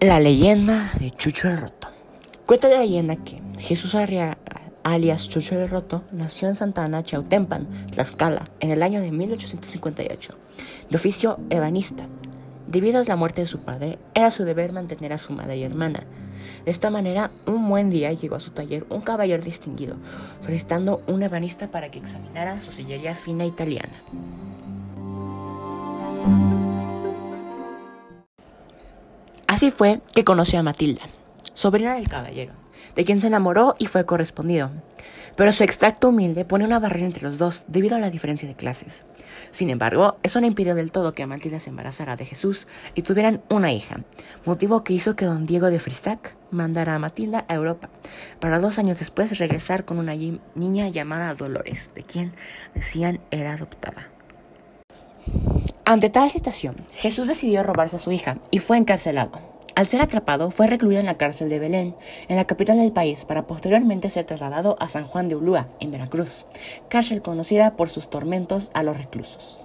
La leyenda de Chucho el Roto. Cuenta la leyenda que Jesús Arria, alias Chucho el Roto, nació en Santa Ana, Chautempan, Tlaxcala, en el año de 1858, de oficio ebanista. Debido a la muerte de su padre, era su deber mantener a su madre y hermana. De esta manera, un buen día llegó a su taller un caballero distinguido, solicitando un ebanista para que examinara su sillería fina italiana. Así fue que conoció a Matilda, sobrina del caballero, de quien se enamoró y fue correspondido. Pero su extracto humilde pone una barrera entre los dos debido a la diferencia de clases. Sin embargo, eso no impidió del todo que Matilda se embarazara de Jesús y tuvieran una hija, motivo que hizo que don Diego de Fristac mandara a Matilda a Europa, para dos años después regresar con una niña llamada Dolores, de quien decían era adoptada. Ante tal situación, Jesús decidió robarse a su hija y fue encarcelado. Al ser atrapado, fue recluido en la cárcel de Belén, en la capital del país, para posteriormente ser trasladado a San Juan de Ulúa, en Veracruz, cárcel conocida por sus tormentos a los reclusos.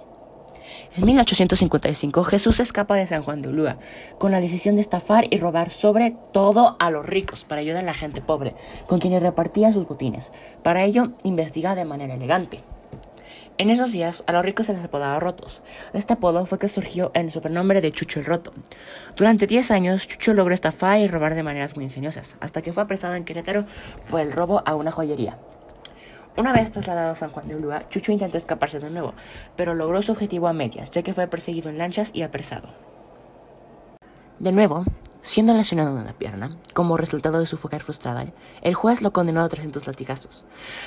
En 1855 Jesús escapa de San Juan de Ulúa con la decisión de estafar y robar sobre todo a los ricos para ayudar a la gente pobre, con quienes repartía sus botines. Para ello investiga de manera elegante. En esos días, a los ricos se les apodaba rotos. Este apodo fue que surgió en el supernombre de Chucho el Roto. Durante 10 años, Chucho logró estafar y robar de maneras muy ingeniosas, hasta que fue apresado en Querétaro por el robo a una joyería. Una vez trasladado a San Juan de Ulúa, Chucho intentó escaparse de nuevo, pero logró su objetivo a medias, ya que fue perseguido en lanchas y apresado. De nuevo, Siendo lesionado en la pierna, como resultado de su fuga frustrada, el juez lo condenó a 300 latigazos.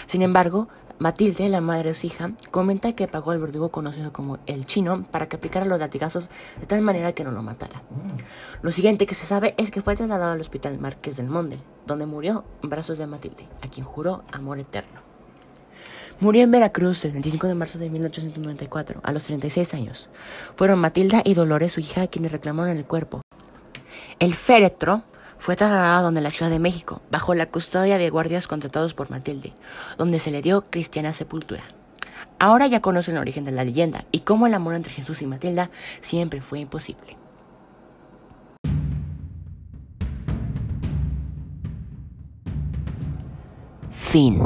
Sin embargo, Matilde, la madre de su hija, comenta que pagó al verdugo conocido como el chino para que aplicara los latigazos de tal manera que no lo matara. Lo siguiente que se sabe es que fue trasladado al hospital Marqués del Monde, donde murió en brazos de Matilde, a quien juró amor eterno. Murió en Veracruz el 25 de marzo de 1894, a los 36 años. Fueron Matilda y Dolores, su hija, quienes reclamaron el cuerpo. El féretro fue trasladado donde la Ciudad de México, bajo la custodia de guardias contratados por Matilde, donde se le dio cristiana sepultura. Ahora ya conocen el origen de la leyenda y cómo el amor entre Jesús y Matilda siempre fue imposible. Fin.